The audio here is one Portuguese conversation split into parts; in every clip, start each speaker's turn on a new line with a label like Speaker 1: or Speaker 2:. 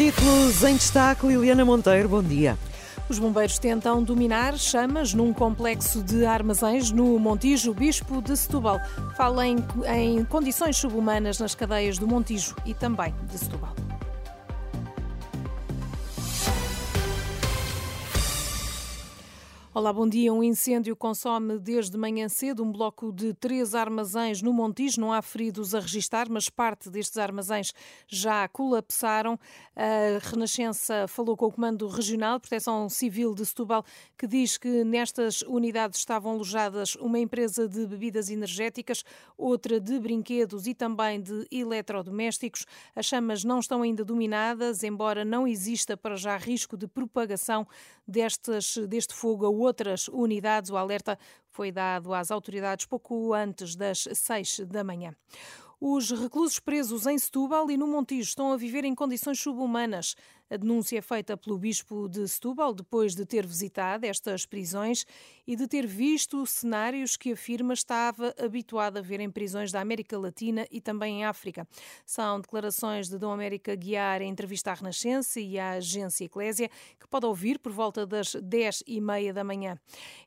Speaker 1: Títulos em destaque, Liliana Monteiro, bom dia.
Speaker 2: Os bombeiros tentam dominar chamas num complexo de armazéns no Montijo. Bispo de Setúbal fala em, em condições subhumanas nas cadeias do Montijo e também de Setúbal. Olá, bom dia. Um incêndio consome desde manhã cedo um bloco de três armazéns no Montijo. Não há feridos a registar, mas parte destes armazéns já colapsaram. A Renascença falou com o Comando Regional de Proteção Civil de Setúbal, que diz que nestas unidades estavam alojadas uma empresa de bebidas energéticas, outra de brinquedos e também de eletrodomésticos. As chamas não estão ainda dominadas, embora não exista para já risco de propagação destes, deste fogo a outras unidades. O alerta foi dado às autoridades pouco antes das seis da manhã. Os reclusos presos em Setúbal e no Montijo estão a viver em condições subhumanas. A denúncia é feita pelo Bispo de Setúbal depois de ter visitado estas prisões e de ter visto cenários que afirma estava habituado a ver em prisões da América Latina e também em África. São declarações de Dom América Guiar em entrevista à Renascença e à agência Eclésia, que pode ouvir por volta das 10 e meia da manhã.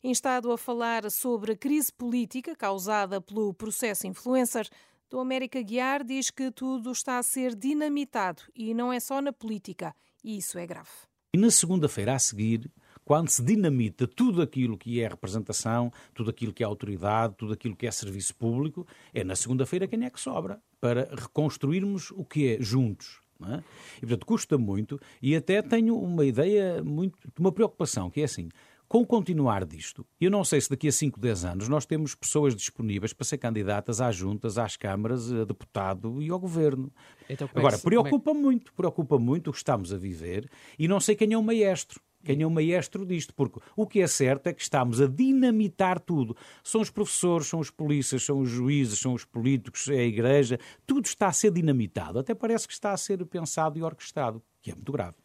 Speaker 2: Instado a falar sobre a crise política causada pelo processo influencer, do América Guiar diz que tudo está a ser dinamitado e não é só na política, e isso é grave.
Speaker 3: E na segunda-feira a seguir, quando se dinamita tudo aquilo que é representação, tudo aquilo que é autoridade, tudo aquilo que é serviço público, é na segunda-feira quem é que sobra para reconstruirmos o que é juntos. É? E portanto custa muito e até tenho uma ideia muito, uma preocupação que é assim com o continuar disto, eu não sei se daqui a 5, 10 anos nós temos pessoas disponíveis para ser candidatas às juntas, às câmaras, a deputado e ao governo. Então, é Agora, preocupa é... muito, preocupa muito o que estamos a viver e não sei quem é o maestro quem é o maestro disto, porque o que é certo é que estamos a dinamitar tudo. São os professores, são os polícias, são os juízes, são os políticos, é a igreja, tudo está a ser dinamitado. Até parece que está a ser pensado e orquestrado, que é muito grave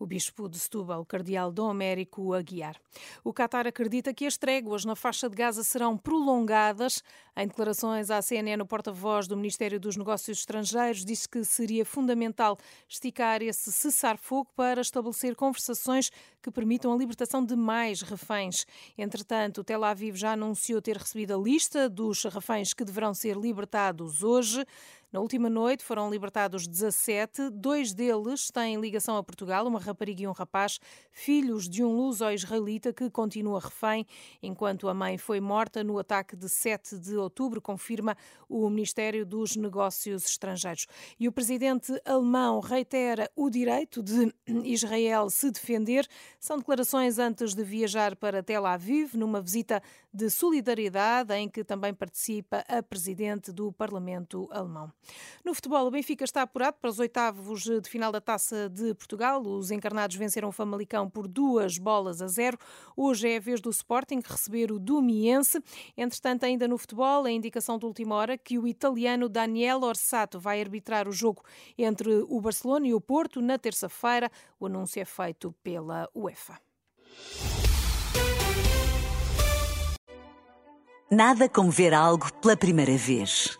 Speaker 2: o bispo de Setúbal, cardeal Dom Américo Aguiar. O Qatar acredita que as tréguas na faixa de Gaza serão prolongadas. Em declarações à CNN, o porta-voz do Ministério dos Negócios Estrangeiros disse que seria fundamental esticar esse cessar-fogo para estabelecer conversações que permitam a libertação de mais reféns. Entretanto, Tel Aviv já anunciou ter recebido a lista dos reféns que deverão ser libertados hoje. Na última noite foram libertados 17, dois deles têm ligação a Portugal, uma rapariga e um rapaz, filhos de um luso-israelita que continua refém, enquanto a mãe foi morta no ataque de 7 de outubro, confirma o Ministério dos Negócios Estrangeiros. E o presidente alemão reitera o direito de Israel se defender. São declarações antes de viajar para Tel Aviv, numa visita de solidariedade em que também participa a presidente do Parlamento alemão. No futebol, o Benfica está apurado para os oitavos de final da Taça de Portugal. Os encarnados venceram o Famalicão por duas bolas a zero. Hoje é a vez do Sporting receber o Dumiense. Entretanto, ainda no futebol, a indicação de última hora que o italiano Daniel Orsato vai arbitrar o jogo entre o Barcelona e o Porto na terça-feira. O anúncio é feito pela UEFA.
Speaker 4: Nada como ver algo pela primeira vez.